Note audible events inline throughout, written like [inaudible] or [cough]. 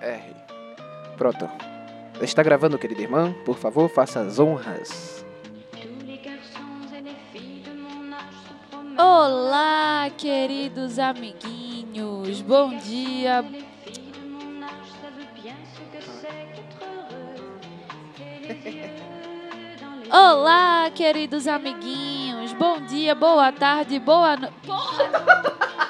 R. Pronto. Está gravando, querida irmã? Por favor, faça as honras. Olá, queridos amiguinhos. Bom dia. Olá, queridos amiguinhos. Bom dia, boa tarde, boa noite. [laughs]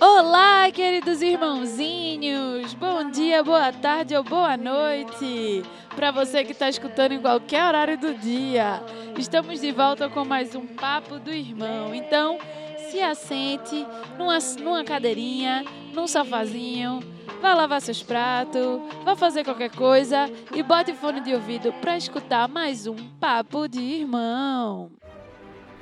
Olá, queridos irmãozinhos! Bom dia, boa tarde ou boa noite! Para você que está escutando em qualquer horário do dia, estamos de volta com mais um Papo do Irmão. Então, se assente numa, numa cadeirinha, num sofazinho, vá lavar seus pratos, vá fazer qualquer coisa e bote fone de ouvido para escutar mais um Papo de Irmão.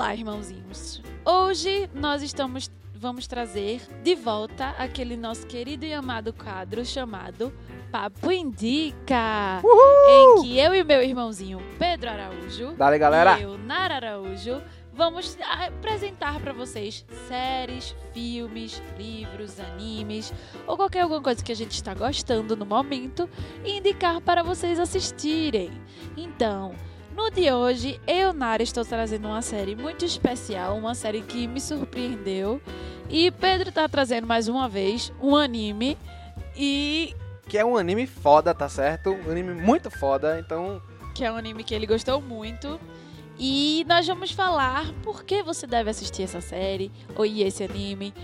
Olá, irmãozinhos. Hoje nós estamos vamos trazer de volta aquele nosso querido e amado quadro chamado Papo Indica, em que eu e meu irmãozinho Pedro Araújo Dale, galera. e eu, Nara Araújo, vamos apresentar para vocês séries, filmes, livros, animes ou qualquer alguma coisa que a gente está gostando no momento e indicar para vocês assistirem. Então, no dia de hoje, eu, Nara, estou trazendo uma série muito especial, uma série que me surpreendeu. E Pedro está trazendo mais uma vez um anime. E Que é um anime foda, tá certo? Um anime muito foda, então. que é um anime que ele gostou muito. E nós vamos falar por que você deve assistir essa série ou ir esse anime,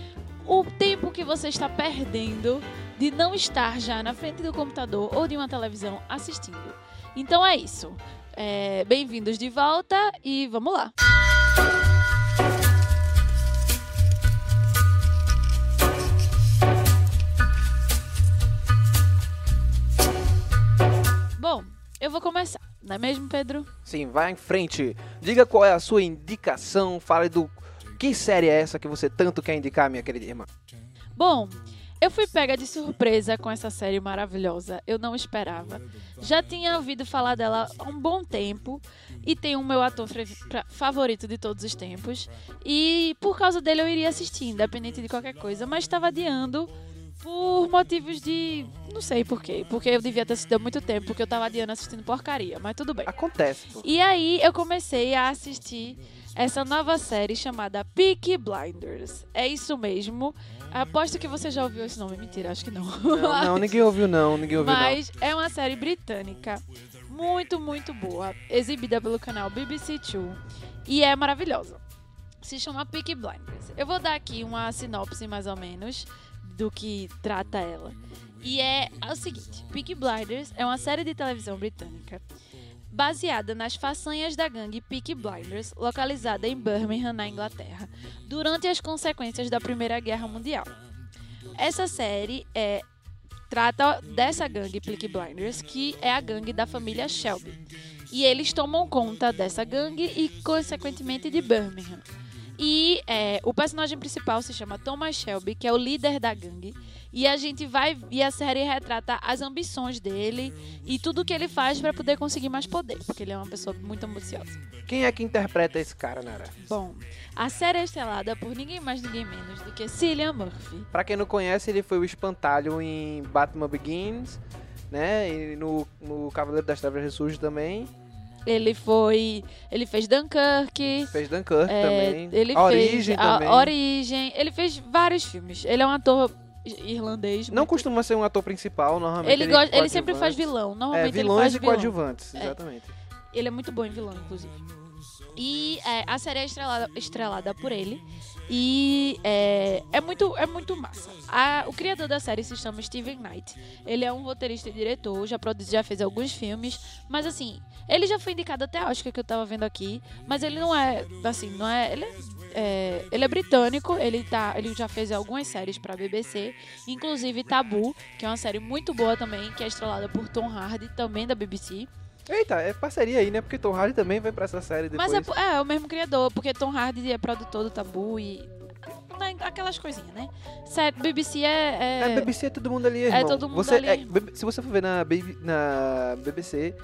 o tempo que você está perdendo de não estar já na frente do computador ou de uma televisão assistindo. Então é isso. É, Bem-vindos de volta e vamos lá. Bom, eu vou começar, não é mesmo, Pedro? Sim, vai em frente. Diga qual é a sua indicação. Fale do. Que série é essa que você tanto quer indicar, minha querida irmã? Bom, eu fui pega de surpresa com essa série maravilhosa. Eu não esperava. Já tinha ouvido falar dela há um bom tempo e tem o meu ator favorito de todos os tempos. E por causa dele eu iria assistir, independente de qualquer coisa, mas estava adiando por motivos de. Não sei por quê. Porque eu devia ter assistido há muito tempo, porque eu tava adiando assistindo porcaria, mas tudo bem. Acontece, pô. E aí eu comecei a assistir essa nova série chamada Peaky Blinders. É isso mesmo. Aposto que você já ouviu esse nome. Mentira, acho que não. Não, não, [laughs] ninguém ouviu, não. Ninguém ouviu, Mas é uma série britânica. Muito, muito boa. Exibida pelo canal BBC Two. E é maravilhosa. Se chama Peaky Blinders. Eu vou dar aqui uma sinopse, mais ou menos, do que trata ela. E é o seguinte: Peaky Blinders é uma série de televisão britânica baseada nas façanhas da gangue Peaky Blinders, localizada em Birmingham, na Inglaterra, durante as consequências da Primeira Guerra Mundial. Essa série é trata dessa gangue Peaky Blinders, que é a gangue da família Shelby. E eles tomam conta dessa gangue e, consequentemente, de Birmingham. E é, o personagem principal se chama Thomas Shelby, que é o líder da gangue. E a gente vai. E a série retrata as ambições dele e tudo que ele faz para poder conseguir mais poder, porque ele é uma pessoa muito ambiciosa. Quem é que interpreta esse cara, Nara? Bom, a série é estrelada por ninguém mais, ninguém menos do que Cillian Murphy. Pra quem não conhece, ele foi o espantalho em Batman Begins, né? E no, no Cavaleiro das Trevas Ressurge também. Ele foi. Ele fez Dunkirk. Fez Dunkirk é, também. Ele a fez Origem a também. Origem. Ele fez vários filmes. Ele é um ator irlandês. Não muito- costuma ser um ator principal, normalmente. Ele, gosta, ele sempre faz vilão. É, Normalmente vilões ele faz e vilão. coadjuvantes, É. exatamente. Ele é muito bom em vilão, inclusive. E é, a série é estrelada, estrelada por ele. E é, é, muito, é muito massa. A- o criador da série se chama Steven Knight. Ele é um roteirista e diretor, já produziu, já fez alguns filmes. Mas assim, ele já foi indicado até a Oscar que eu tava vendo aqui. Mas ele não é, assim, não é. Ele é, é, ele é britânico, ele, tá, ele já fez algumas séries pra BBC, inclusive Tabu, que é uma série muito boa também, que é estrelada por Tom Hardy, também da BBC. Eita, é parceria aí, né? Porque Tom Hardy também vai pra essa série depois. Mas é, é, o mesmo criador, porque Tom Hardy é produtor do Tabu e. né, Aquelas coisinhas, né? Sério, BBC é. é- É, BBC é todo mundo ali, irmão. todo mundo você, ali. é, se você for ver na, na BBC,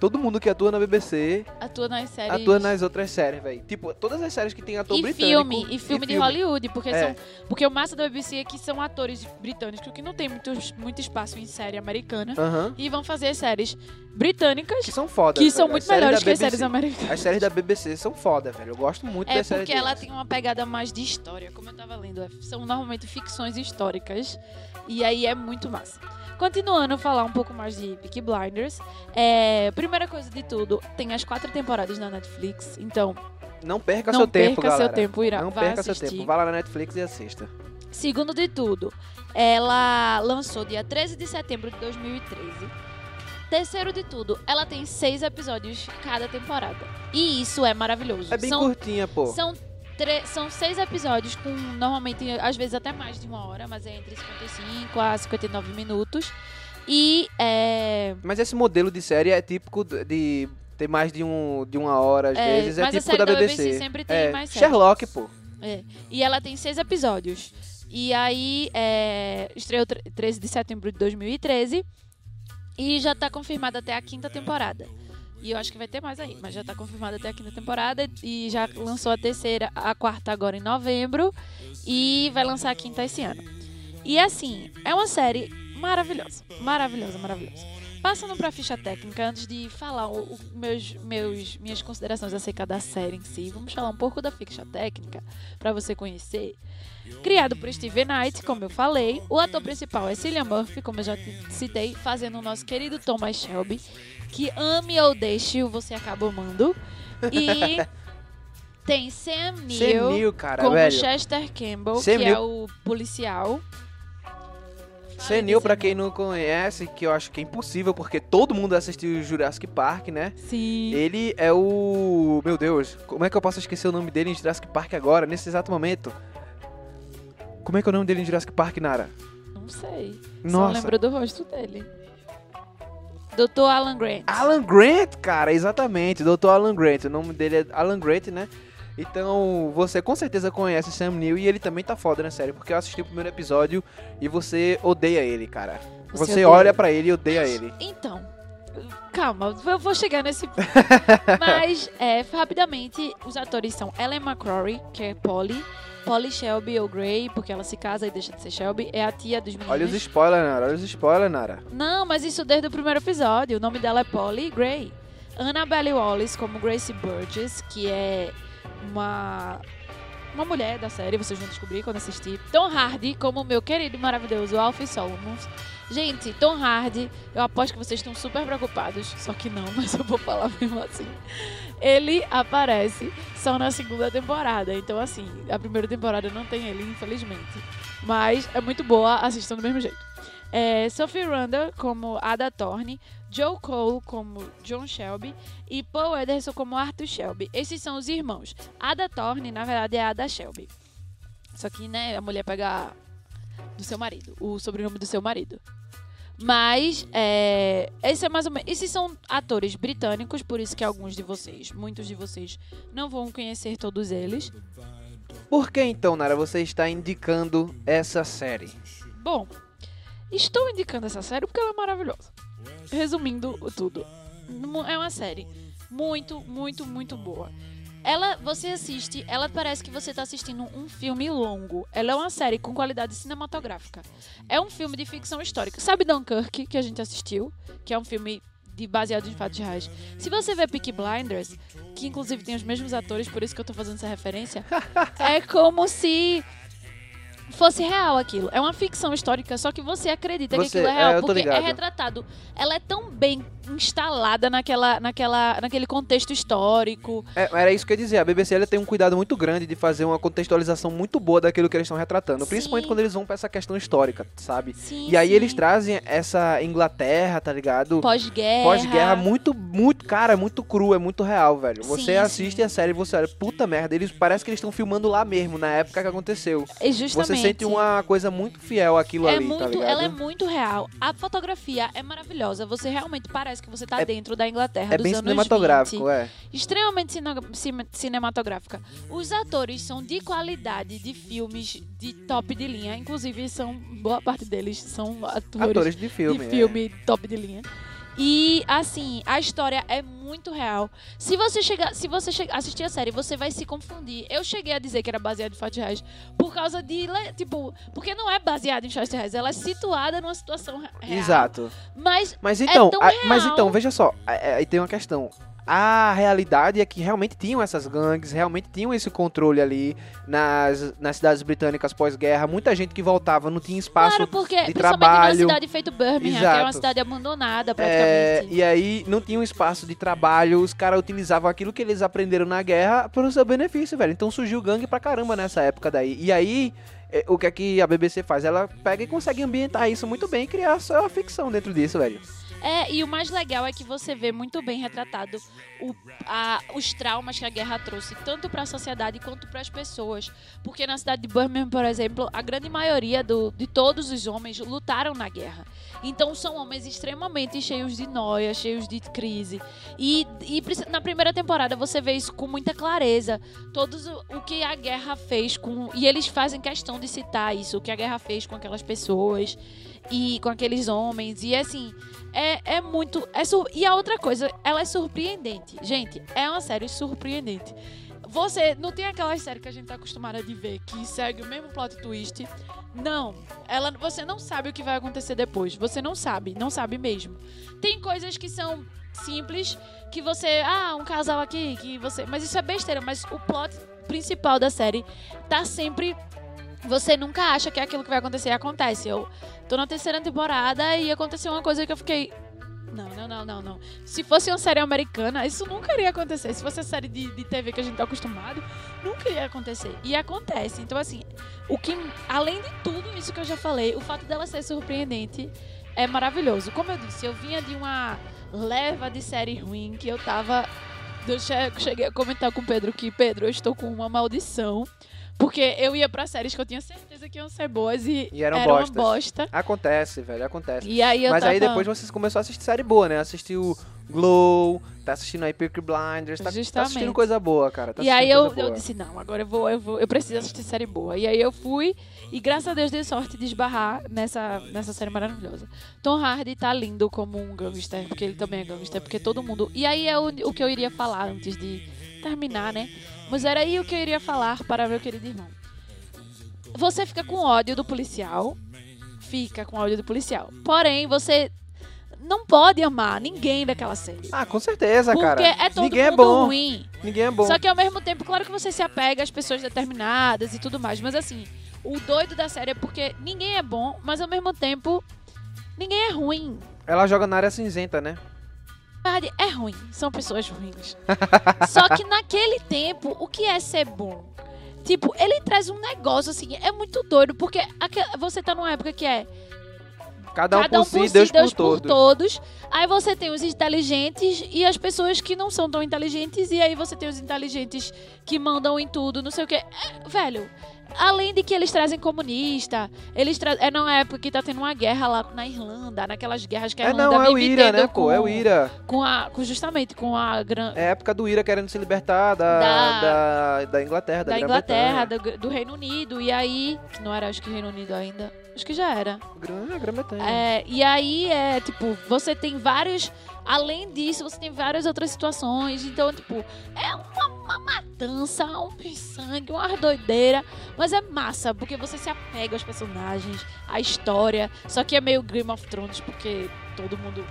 todo mundo que atua na BBC atua nas séries. atua nas outras séries, velho. Tipo, todas as séries que tem ator E britânico. filme, e filme de Hollywood, porque, É. são, porque o massa da BBC é que são atores britânicos que não tem muito, muito espaço em série americana Aham. e vão fazer séries britânicas Que são foda. que são velho. muito As melhores que as BBC séries americanas. As séries da BBC são foda, velho. Eu gosto muito É das séries porque ela deles. tem uma pegada mais de história, como eu tava lendo. é- São normalmente ficções históricas. E aí é muito massa. Continuando a falar um pouco mais de Peaky Blinders. É, primeira coisa de tudo, tem as quatro temporadas na Netflix. Então, Não perca não seu tempo, perca galera. seu tempo, irá, Não perca seu assistir. tempo. Vá lá na Netflix e assista. Segundo de tudo, ela lançou dia 13 de setembro de 2013. Terceiro de tudo, ela tem seis episódios cada temporada. E isso é maravilhoso. É bem São curtinha, pô. São, são seis episódios com, normalmente, às vezes até mais de uma hora, mas é entre 55 a 59 minutos. E é, Mas esse modelo de série é típico de- ter mais de, um, de uma hora, às É, vezes. É típico da BBC. BBC sempre tem é, mais séries. Sherlock, pô. é, e ela tem seis episódios. E aí é, estreou tre- 13 de setembro de 2013 e já tá confirmada até a quinta temporada. E eu acho que vai ter mais aí, mas já tá confirmada até a quinta temporada e já lançou a terceira, a quarta agora em novembro e vai lançar a quinta esse ano. E assim, é uma série maravilhosa, maravilhosa, maravilhosa. Passando pra ficha técnica, antes de falar o, o- meus, meus, minhas considerações acerca da série em si, vamos falar um pouco da ficha técnica para você conhecer. Criado por Steven Knight, como eu falei, o ator principal é Cillian Murphy, como eu já te citei, fazendo o nosso querido Thomas Shelby, que ame ou deixe, você acaba amando. E [laughs] tem Sam Neill, cara, como velho. Chester Campbell, Sam que é o policial. Senil, pra Sam quem não conhece, que eu acho que é impossível, porque todo mundo assistiu Jurassic Park, né? Sim. Ele é o. Meu Deus, como é que eu posso esquecer o nome dele em Jurassic Park agora, nesse exato momento? Como é que é o nome dele em Jurassic Park, Nara? Não sei. Só Nossa. lembro do rosto dele. Dr. Alan Grant. Alan Grant, cara, exatamente. Dr. Alan Grant. O nome dele é Alan Grant, né? Então, você com certeza conhece Sam Neill e ele também tá foda na série, porque eu assisti o primeiro episódio e você odeia ele, cara. Você Você, olha pra ele e odeia ele. Então, calma, eu vou chegar nesse [laughs] ponto. Mas, é, rapidamente, os atores são Ellen McCrory, que é Polly, Polly Shelby ou Gray, porque ela se casa e deixa de ser Shelby, é a tia dos meninos. Olha os spoilers, Nara. Olha os spoilers, Nara. Não, mas isso desde o primeiro episódio. O nome dela é Polly Gray. Annabelle Wallace como Gracie Burgess, que é uma uma mulher da série, vocês vão descobrir quando assistir. Tom Hardy como meu querido e maravilhoso Alfie Solomons. Gente, Tom Hardy, eu aposto que vocês estão super preocupados, só que não, [laughs] mas eu vou falar mesmo assim. Ele aparece só na segunda temporada, então assim, a primeira temporada não tem ele, infelizmente. Mas é muito boa, assistam do mesmo jeito. É, Sophie Randall como Ada Thorne, Joe Cole como John Shelby e Paul Ederson como Arthur Shelby. Esses são os irmãos. Ada Thorne, na verdade, é Ada Shelby. Só que, né, a mulher pega do seu marido, o sobrenome do seu marido. Mas, é, esse é mais ou menos, esses são atores britânicos, por isso que alguns de vocês, muitos de vocês, não vão conhecer todos eles. Por que então, Nara, você está indicando essa série? Bom, estou indicando essa série porque ela é maravilhosa. Resumindo tudo, é uma série muito, muito, muito boa. Ela, você assiste, ela parece que você está assistindo um filme longo. Ela é uma série com qualidade cinematográfica. É um filme de ficção histórica. Sabe Dunkirk, que a gente assistiu? Que é um filme de, baseado em fatos reais. Se você vê Peaky Blinders, que inclusive tem os mesmos atores, por isso que eu tô fazendo essa referência, [laughs] é como se fosse real aquilo. É uma ficção histórica, só que você acredita que Você- aquilo é real, é, eu tô porque é ligado. retratado. Ela é tão bem instalada naquela, naquela, naquele contexto histórico. É, era isso que eu ia dizer. A BBC ela tem um cuidado muito grande de fazer uma contextualização muito boa daquilo que eles estão retratando. Sim. Principalmente quando eles vão pra essa questão histórica, sabe? Sim, E aí sim. eles trazem essa Inglaterra, tá ligado? pós-guerra. Pós-guerra muito, muito, cara, é muito cru, é muito real, velho. Você assiste a série e você olha, puta merda, eles parece que eles estão filmando lá mesmo, na época que aconteceu. É justamente. Você sente uma coisa muito fiel àquilo é ali, muito, tá ela é muito real. A fotografia é maravilhosa. Você realmente parece que você tá É- dentro da Inglaterra É dos bem anos cinematográfico, 20. é. extremamente cine- cine- cinematográfica. Os atores são de qualidade de filmes de top de linha, inclusive são boa parte deles são atores, Atores de filme. de é. filme top de linha. E assim, a história é muito real. Se você chegar, se você che- assistir a série, você vai se confundir. Eu cheguei a dizer que era baseado em fatos reais por causa de, tipo, porque não é baseada em fatos reais, ela é situada numa situação re- real. Exato. Mas Mas então, tão a- mas então, veja só, a- a- aí tem uma questão. A realidade é que realmente tinham essas gangues, realmente tinham esse controle ali nas, nas cidades britânicas pós-guerra. Muita gente que voltava não tinha espaço. claro, porque de principalmente trabalho. numa cidade feito Birmingham, que é uma Exato. cidade abandonada É, praticamente. e aí não tinha um espaço de trabalho, os caras utilizavam aquilo que eles aprenderam na guerra para o seu benefício, velho. Então surgiu gangue pra caramba nessa época daí. E aí, é, o que é que a BBC faz? Ela pega e consegue ambientar isso muito bem e criar só a ficção dentro disso, velho. É, e o mais legal é que você vê muito bem retratado o- a- os traumas que a guerra trouxe, tanto para a sociedade quanto para as pessoas. Porque na cidade de Birmingham, por exemplo, a grande maioria do- de todos os homens lutaram na guerra. Então são homens extremamente cheios de noia, cheios de crise. E, e na primeira temporada você vê isso com muita clareza. Todos o, o que a guerra fez com. E eles fazem questão de citar isso, o que a guerra fez com aquelas pessoas e com aqueles homens. E assim, é, é muito. É sur- E a outra coisa, ela é surpreendente. Gente, é uma série surpreendente. Você não tem aquela série que a gente tá acostumada de ver que segue o mesmo plot twist. Não, ela, você não sabe o que vai acontecer depois. Você não sabe, não sabe mesmo. Tem coisas que são simples, que você, ah, um casal aqui, que você, mas isso é besteira, mas o plot principal da série tá sempre você nunca acha que é aquilo que vai acontecer e acontece. Eu tô na terceira temporada e aconteceu uma coisa que eu fiquei. Não, não, não, não, não. Se fosse uma série americana, isso nunca iria acontecer. Se fosse a série de, de TV que a gente tá acostumado, nunca iria acontecer. E acontece. Então, assim, o que. Além de tudo isso que eu já falei, o fato dela ser surpreendente é maravilhoso. Como eu disse, eu vinha de uma leva de série ruim que eu tava. Eu che- cheguei a comentar com o Pedro que, Pedro, eu estou com uma maldição. Porque eu ia pra séries que eu tinha certeza que iam ser boas e, E eram era uma bostas. bosta. Acontece, velho, acontece. E aí Mas tava... aí depois você começou a assistir série boa, né? Assistiu Glow, tá assistindo Peaky Blinders, tá, tá assistindo coisa boa, cara. Tá e aí eu, eu disse, não, agora eu vou, eu vou, eu preciso assistir série boa. E aí eu fui e graças a Deus dei sorte de esbarrar nessa, nessa série maravilhosa. Tom Hardy tá lindo como um gangster, porque ele também é gangster, porque todo mundo... E aí é o, o que eu iria falar antes de terminar, né? Mas era aí o que eu iria falar para meu querido irmão. Você fica com ódio do policial, fica com ódio do policial. Porém, você não pode amar ninguém daquela série. Ah, com certeza, Porque cara. é todo Ninguém é mundo bom. ruim. Ninguém é bom. Só que ao mesmo tempo, claro que você se apega às pessoas determinadas e tudo mais. Mas assim, o doido da série é porque ninguém é bom, mas ao mesmo tempo, ninguém é ruim. Ela joga na área cinzenta, né? Verdade, é ruim. São pessoas ruins. [laughs] Só que naquele tempo, o que é ser bom? Tipo, ele traz um negócio assim, é muito doido, porque você tá numa época que é Cada um cada um por por si, Deus, si, Deus por por todos. todos. Aí você tem os inteligentes e as pessoas que não são tão inteligentes. E aí você tem os inteligentes que mandam em tudo, não sei o quê. É, velho, além de que eles trazem comunista, eles tra é numa época que tá tendo uma guerra lá na Irlanda, naquelas guerras que a É Irlanda não, é o Ira, né, pô? É o Ira. Com a, com, justamente com a gran, É a época do Ira querendo se libertar da, Da- da, da Inglaterra, da, da. Inglaterra, do, do Reino Unido. E aí, que não era acho que Reino Unido ainda. Acho que já era. Grã- Grã-Bretanha. É, e aí é tipo, você tem vários. Além disso, você tem várias outras situações. Então, tipo, é uma, uma matança, um sangue, uma doideira. Mas é massa, porque você se apega aos personagens, à história. Só que é meio Game of Thrones, porque todo mundo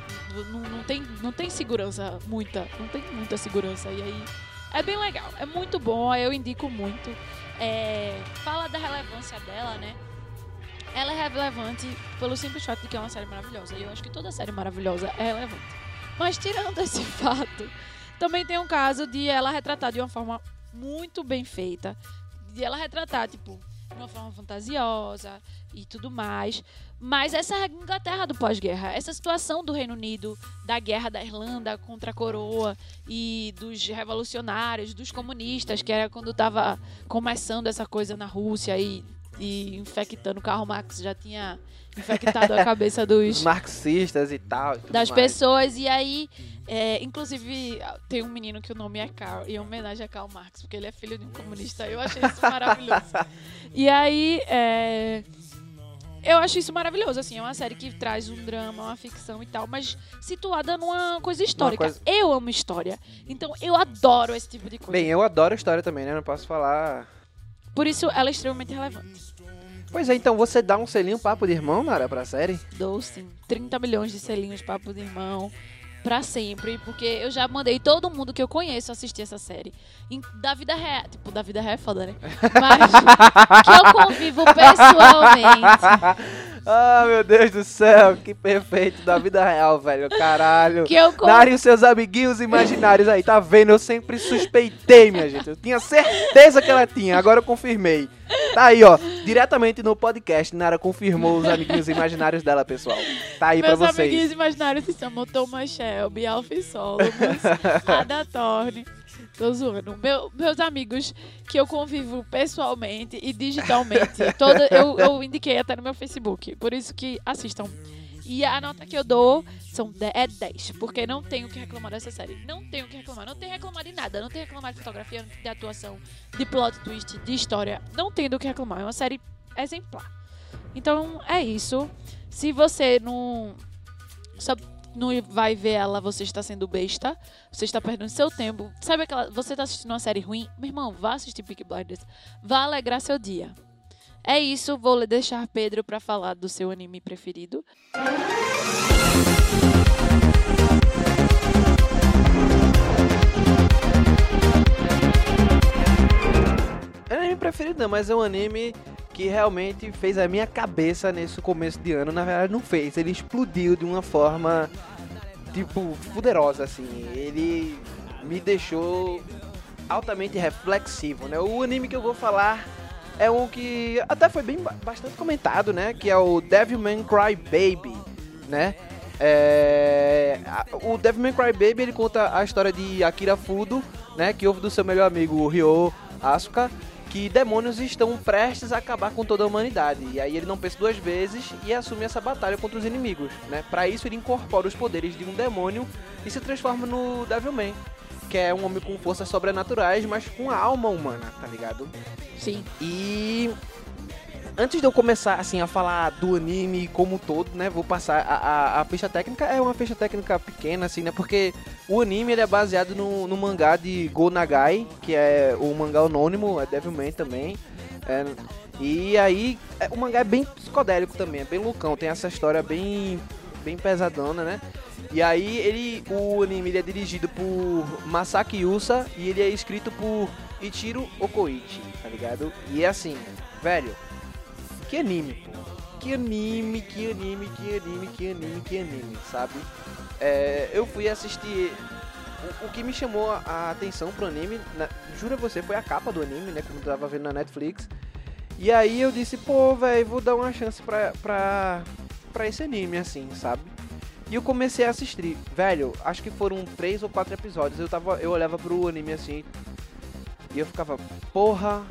não, não tem, não tem segurança, muita. Não tem muita segurança. E aí é bem legal. É muito bom, eu indico muito. é, fala da relevância dela, né? Ela é relevante pelo simples fato de que é uma série maravilhosa. E eu acho que toda série maravilhosa é relevante. Mas tirando esse [laughs] fato, também tem um caso de ela retratar de uma forma muito bem feita. De ela retratar, tipo, de uma forma fantasiosa e tudo mais. Mas essa Inglaterra do pós-guerra. Essa situação do Reino Unido, da guerra da Irlanda contra a coroa e dos revolucionários, dos comunistas, que era quando estava começando essa coisa na Rússia e, e infectando. Karl Marx já tinha infectado a cabeça Os dos, marxistas e tal. e das mais. pessoas. E aí, é, inclusive, tem um menino que o nome é Karl, em homenagem a Karl Marx, porque ele é filho de um comunista. Eu achei isso maravilhoso. [laughs] E aí, é, eu acho isso maravilhoso, assim, é uma série que traz um drama, uma ficção e tal, mas situada numa coisa histórica. coisa- Eu amo história, então eu adoro esse tipo de coisa. Bem, eu adoro história também, né? Não posso falar. Por isso, ela é extremamente relevante. Pois é, então você dá um selinho papo de irmão, Nara, pra série? Dou, sim, 30 milhões de selinhos papo de irmão pra sempre, porque eu já mandei todo mundo que eu conheço assistir essa série. Em- da vida real, tipo, da vida real é foda, né? Mas [laughs] que eu convivo pessoalmente, [laughs] ah, meu Deus do céu, que perfeito da vida real, velho. Caralho. que eu Nara e os seus amiguinhos imaginários aí, tá vendo? Eu sempre suspeitei, minha gente. Eu tinha certeza que ela tinha, agora eu confirmei. Tá aí, ó, diretamente no podcast, Nara confirmou os amiguinhos imaginários dela, pessoal. Tá aí Meus pra vocês. amiguinhos imaginários se chamam Thomas Shelby, Alfie Solomons, [laughs] Ada Thorne. Tô zoando. Meu- meus amigos que eu convivo pessoalmente e digitalmente. [laughs] Toda, eu, eu indiquei até no meu Facebook. Por isso que assistam. E a nota que eu dou são de- é 10. Porque não tenho o que reclamar dessa série. Não tenho o que reclamar. Não tenho que reclamar de nada. Não tenho que reclamar de fotografia, de atuação, de plot twist, de história. Não tenho do que reclamar. É uma série exemplar. Então é isso. Se você não. Só não vai ver ela, você está sendo besta. Você está perdendo seu tempo. Sabe aquela. Você está assistindo uma série ruim? Meu irmão, vá assistir Peaky Blinders. Vá alegrar seu dia. É isso, vou deixar Pedro para falar do seu anime preferido. É anime preferido mas é um anime que realmente fez a minha cabeça nesse começo de ano. Na verdade, não fez. Ele explodiu de uma forma, tipo, poderosa, assim. Ele me deixou altamente reflexivo, né? O anime que eu vou falar é um que até foi bem ba- bastante comentado, né? Que é o Devilman Cry Baby, né? É, o Devilman Cry Baby ele conta a história de Akira Fudo, né? Que ouve do seu melhor amigo Ryo Asuka que demônios estão prestes a acabar com toda a humanidade. E aí ele não pensa duas vezes e assume essa batalha contra os inimigos, né? Para isso ele incorpora os poderes de um demônio e se transforma no Devilman, que é um homem com forças sobrenaturais, mas com a alma humana, tá ligado? Sim. E antes de eu começar assim a falar do anime como um todo, né, vou passar a, a, a ficha técnica é uma ficha técnica pequena assim, né, porque o anime ele é baseado no, no mangá de Go Nagai, que é o mangá anônimo, é Devilman também. É, e aí é, o mangá é bem psicodélico também, é bem loucão, tem essa história bem bem pesadona, né? E aí ele o anime ele é dirigido por Masaki Yusa e ele é escrito por Ichiro Okoichi, tá ligado? E é assim, velho, que anime, pô. Que anime, que anime, que anime, que anime, que anime, sabe? É, eu fui assistir. O, o que me chamou a, atenção pro anime, na, jura você, foi a capa do anime, né? Como eu tava vendo na Netflix. E aí eu disse, pô, velho, vou dar uma chance pra, pra, pra esse anime, assim, sabe? E eu comecei a assistir. Velho, acho que foram três ou quatro episódios. Eu, tava, eu olhava pro anime assim. E eu ficava, porra.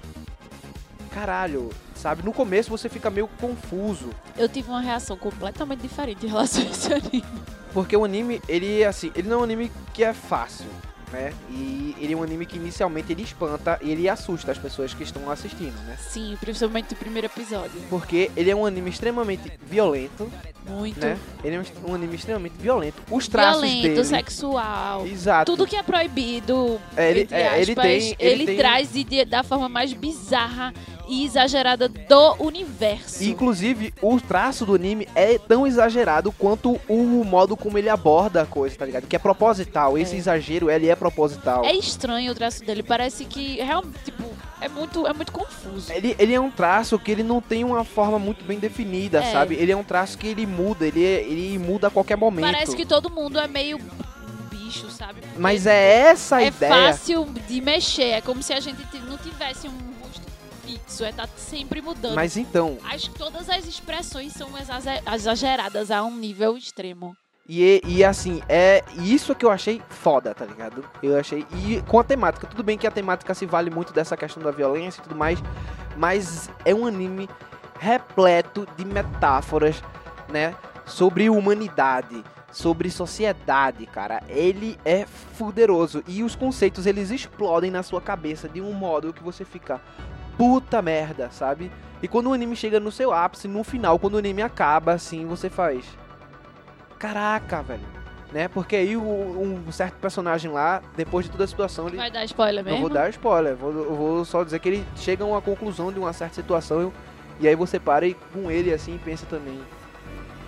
Caralho, sabe? No começo você fica meio confuso. Eu tive uma reação completamente diferente em relação a esse anime. Porque o anime, ele é assim, ele não é um anime que é fácil, né? E ele é um anime que inicialmente ele espanta e ele assusta as pessoas que estão assistindo, né? Sim, principalmente o primeiro episódio. Porque ele é um anime extremamente violento, Muito né? Ele é um- anime extremamente violento. Os traços violento, dele. sexual. Exato. Tudo que é proibido, É, ele- entre é, ele aspas, tem- ele tem- traz de- da forma mais bizarra e exagerada do universo. Inclusive, o traço do anime é tão exagerado quanto o modo como ele aborda a coisa, tá ligado? Que é proposital. Esse É. exagero, ele é proposital. É estranho o traço dele, parece que realmente, tipo, é muito, é muito confuso. Ele, ele é um traço que ele não tem uma forma muito bem definida, É. sabe? Ele é um traço que ele muda, ele, é- ele muda a qualquer momento. Parece que todo mundo é meio bicho, sabe? Porque Mas é essa a é ideia. fácil de mexer. É como se a gente não tivesse um fixo. É tá sempre mudando. Mas então, As, todas as expressões são exager- exageradas a um nível extremo. E, e assim, é isso que eu achei foda, tá ligado? Eu achei. E com a temática, tudo bem que a temática se vale muito dessa questão da violência e tudo mais, mas é um anime repleto de metáforas, né? Sobre humanidade, sobre sociedade, cara. Ele é fuderoso. E os conceitos, eles explodem na sua cabeça de um modo que você fica. Puta merda, sabe? E quando o anime chega no seu ápice, no final, quando o anime acaba, assim, você faz caraca, velho. Né? Porque aí o- um certo personagem lá, depois de toda a situação, ele. Vai dar spoiler Não mesmo? vou dar spoiler, vou, eu vou só dizer que ele chega a uma conclusão de uma certa situação e aí você para e com ele assim pensa também.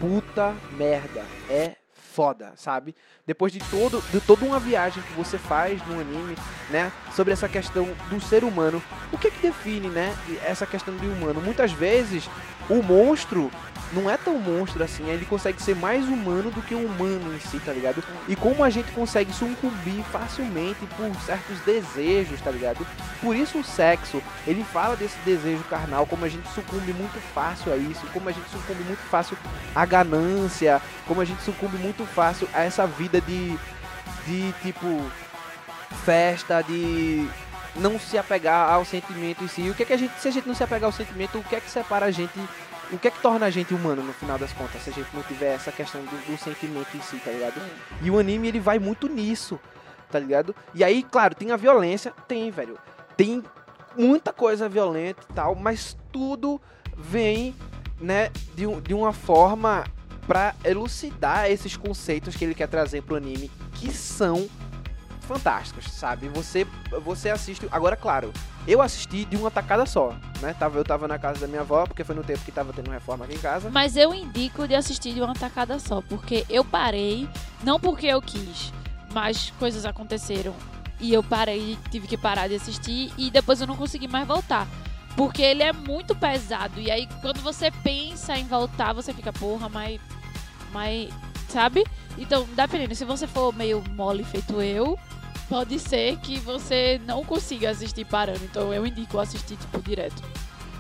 Puta merda, é foda, sabe? Depois de todo de toda uma viagem que você faz no anime, né, sobre essa questão do ser humano, o que que define, né, essa questão de humano? Muitas vezes o monstro não é tão monstro assim, ele consegue ser mais humano do que o humano em si, tá ligado? E como a gente consegue sucumbir facilmente por certos desejos, tá ligado? Por isso o sexo, ele fala desse desejo carnal, como a gente sucumbe muito fácil a isso, como a gente sucumbe muito fácil à ganância, como a gente sucumbe muito fácil a essa vida de, de tipo, festa, de não se apegar ao sentimento em si. O que é que a gente, se a gente não se apegar ao sentimento, o que é que separa a gente o que é que torna a gente humano no final das contas, se a gente não tiver essa questão do, do sentimento em si, tá ligado? E o anime ele vai muito nisso, tá ligado? E aí, claro, tem a violência, tem, velho. Tem muita coisa violenta e tal, mas tudo vem, né, de, de uma forma pra elucidar esses conceitos que ele quer trazer pro anime, que são fantásticos, sabe? Você você assiste, agora claro, eu assisti de uma tacada só, né? Tava, eu tava na casa da minha avó, porque foi no tempo que tava tendo reforma aqui em casa. Mas eu indico de assistir de uma tacada só, porque eu parei, não porque eu quis, mas coisas aconteceram e eu parei, tive que parar de assistir e depois eu não consegui mais voltar. Porque ele é muito pesado e aí quando você pensa em voltar, você fica, porra, mas mas sabe? Então, dependendo, se você for meio mole feito eu, pode ser que você não consiga assistir parando. Então, eu indico assistir tipo direto.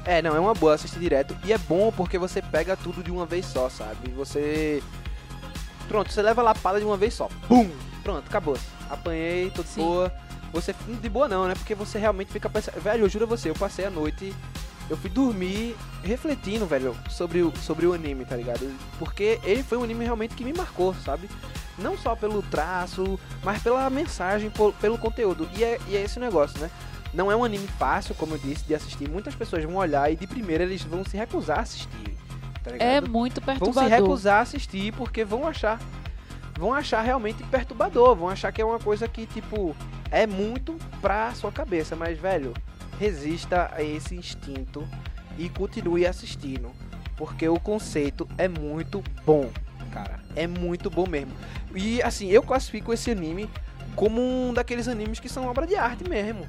É, não, é uma boa assistir direto. E é bom porque você pega tudo de uma vez só, sabe? Você. Pronto, você leva a lapada de uma vez só. Bum! Pronto, acabou. Apanhei, tô de Sim. boa. Você. De boa não, né? Porque você realmente fica pensando. Velho, eu juro a você, eu passei a noite. Eu fui dormir refletindo, velho, sobre o, sobre o anime, tá ligado? Porque ele foi um anime realmente que me marcou, sabe? Não só pelo traço, mas pela mensagem, po- pelo conteúdo. E é, e é esse negócio, né? Não é um anime fácil, como eu disse, de assistir. Muitas pessoas vão olhar e de primeira eles vão se recusar a assistir. Tá? É muito vão se perturbador. recusar a assistir porque vão achar vão achar realmente perturbador, vão achar que é uma coisa que tipo é muito pra sua cabeça, mas velho, resista a esse instinto e continue assistindo, porque o conceito é muito bom, cara. É muito bom mesmo. E assim, eu classifico esse anime como um daqueles animes que são obra de arte mesmo.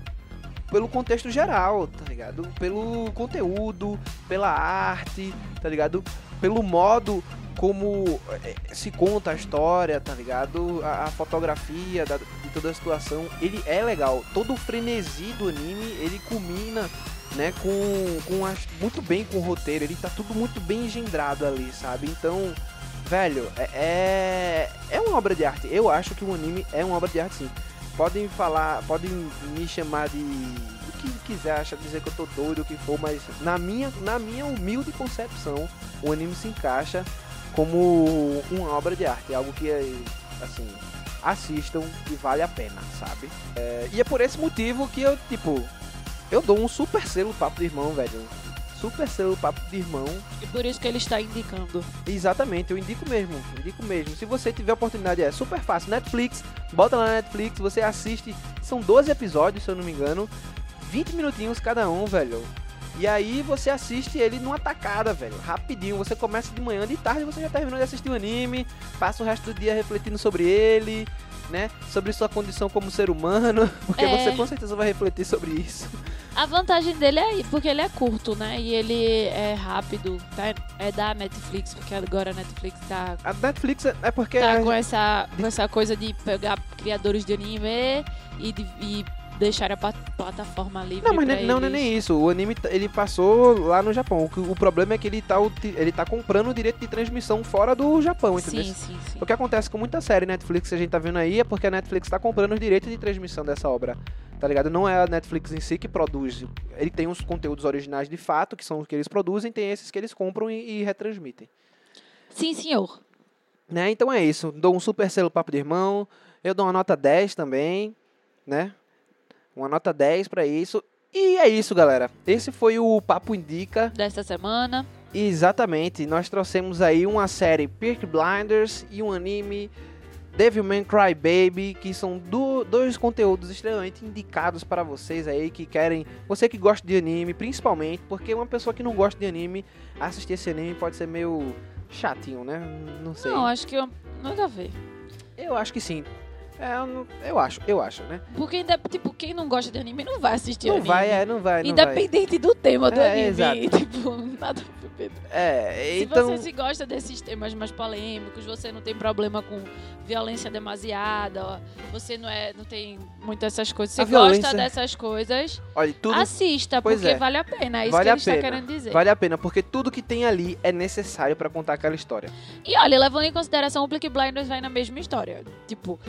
Pelo contexto geral, tá ligado? Pelo conteúdo, pela arte, tá ligado? Pelo modo como eh, se conta a história, tá ligado? A, a fotografia da- de toda a situação, ele é legal. Todo o frenesi do anime, ele culmina, né, com, com muito bem com o roteiro. Ele tá tudo muito bem engendrado ali, sabe? Então, velho, é, é, é uma obra de arte. Eu acho que o anime é uma obra de arte, sim. Podem falar, podem me chamar de o que quiser, achar, dizer que eu tô doido, o que for, mas na minha, na minha humilde concepção, o anime se encaixa como uma obra de arte, algo que, assim, assistam e vale a pena, sabe? É, e é por esse motivo que eu, tipo, eu dou um super selo papo de irmão, velho. Super selo papo de irmão. E por isso que ele está indicando. Exatamente, eu indico mesmo, indico mesmo. Se você tiver oportunidade, é super fácil. Netflix, bota lá na Netflix, você assiste. São 12 episódios, se eu não me engano. 20 minutinhos cada um, velho. E aí você assiste ele numa tacada, velho. Rapidinho. Você começa de manhã, de tarde você já terminou de assistir o anime. Passa o resto do dia refletindo sobre ele, né? Sobre sua condição como ser humano. [laughs] Porque É. você com certeza vai refletir sobre isso. A vantagem dele é porque ele é curto, né? E ele é rápido. Tá? É da Netflix, porque agora a Netflix tá, A Netflix é é porque... tá com, essa, com essa coisa de pegar criadores de anime e, de, e deixar a plataforma livre Não, mas pra ne- não, não é eles. nem isso. O anime ele passou lá no Japão. O, o problema é que ele tá, ele tá comprando o direito de transmissão fora do Japão, entendeu? Sim, sim, sim. O que acontece com muita série Netflix que a gente tá vendo aí é porque a Netflix tá comprando os direitos de transmissão dessa obra. Tá ligado? Não é a Netflix em si que produz. Ele tem os conteúdos originais de fato, que são os que eles produzem, tem esses que eles compram e, e retransmitem. Sim, senhor. Né? Então é isso. Dou um super selo papo de irmão. Eu dou uma nota 10 também, né? Uma nota 10 pra isso. E é isso, galera. Esse foi o Papo Indica. Desta semana. Exatamente. Nós trouxemos aí uma série Peak Blinders e um anime Devilman Cry Baby, que são do- dois conteúdos extremamente indicados para vocês aí que querem, você que gosta de anime, principalmente, porque uma pessoa que não gosta de anime, assistir esse anime pode ser meio chatinho, né? Não sei. Não, acho que eu, nada a ver. Eu acho que sim. É, eu, não- eu acho, eu acho, né? Porque, ainda- tipo, quem não gosta de anime não vai assistir Não anime. vai, é, não vai, não vai. Independente do tema do É, anime. exato. [laughs] Tipo, nada. É, Se então... você se gosta desses temas mais polêmicos, você não tem problema com violência demasiada, ó, você não, é, não tem muito essas coisas, você A gosta violência- dessas coisas, Olha, tudo assista, Pois porque é. vale a pena. É isso Vale que a ele está pena. querendo dizer. vale a pena, porque tudo que tem ali é necessário pra contar aquela história. E olha, levando em consideração o Peaky Blinders vai na mesma história. Tipo,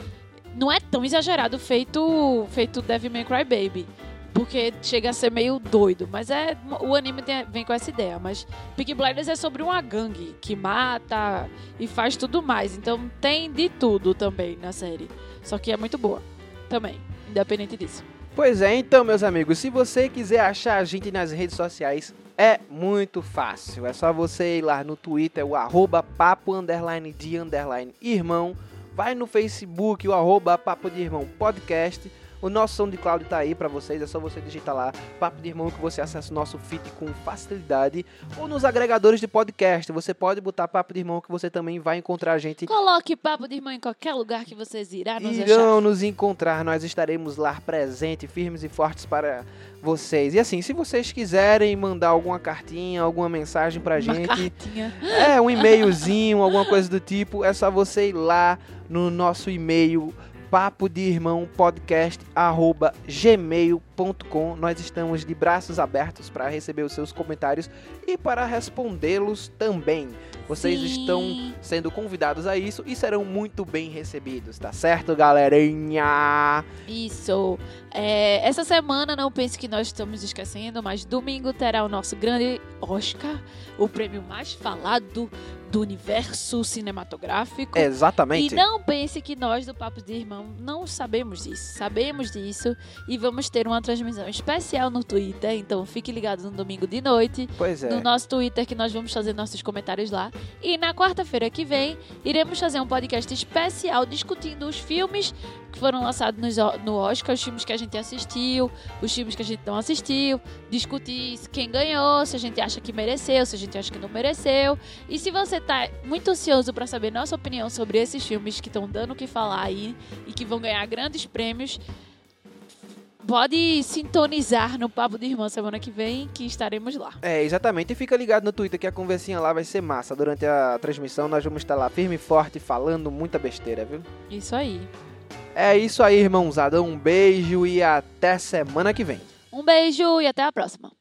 não é tão exagerado feito feito Devil May Cry Baby. Porque chega a ser meio doido. Mas é. O anime tem- vem com essa ideia. Mas Peaky Blinders é sobre uma gangue que mata e faz tudo mais. Então tem de tudo também na série. Só que é muito boa. Também. Independente disso. Pois é, então, meus amigos, se você quiser achar a gente nas redes sociais, é muito fácil. É só você ir lá no Twitter, o arroba papo underline de underline irmão. Vai no Facebook, o arroba papo de irmão podcast. O nosso SoundCloud tá aí pra vocês, é só você digitar lá Papo de Irmão que você acessa o nosso feed com facilidade. Ou nos agregadores de podcast, você pode botar Papo de Irmão que você também vai encontrar a gente Coloque papo de irmão em qualquer lugar que vocês irá nos irão achar. nos encontrar. Nós estaremos lá presentes, firmes e fortes para vocês. E assim, se vocês quiserem mandar alguma cartinha, alguma mensagem pra Uma gente, cartinha. é um e-mailzinho, alguma coisa do tipo, é só você ir lá no nosso e-mail papo de irmão podcast arroba gmail.com nós estamos de braços abertos para receber os seus comentários e para respondê-los também vocês Sim. estão sendo convidados a isso e serão muito bem recebidos, tá certo, galerinha? Isso. É, essa semana, não pense que nós estamos esquecendo, mas domingo terá o nosso grande Oscar, o prêmio mais falado do universo cinematográfico. Exatamente. E não pense que nós do Papo de Irmão não sabemos disso. Sabemos disso e vamos ter uma transmissão especial no Twitter. Então fique ligado no domingo de noite, Pois é. no nosso Twitter, que nós vamos fazer nossos comentários lá. E na quarta-feira que vem, iremos fazer um podcast especial discutindo os filmes que foram lançados no Oscar, os filmes que a gente assistiu, os filmes que a gente não assistiu, discutir quem ganhou, se a gente acha que mereceu, se a gente acha que não mereceu. E se você tá muito ansioso para saber nossa opinião sobre esses filmes que estão dando o que falar aí e que vão ganhar grandes prêmios, pode sintonizar no Papo de Irmã semana que vem, que estaremos lá. É, exatamente. E fica ligado no Twitter que a conversinha lá vai ser massa. Durante a transmissão nós vamos estar lá firme e forte falando muita besteira, viu? Isso aí. É isso aí, irmãozada. Um beijo e até semana que vem. Um beijo e até a próxima.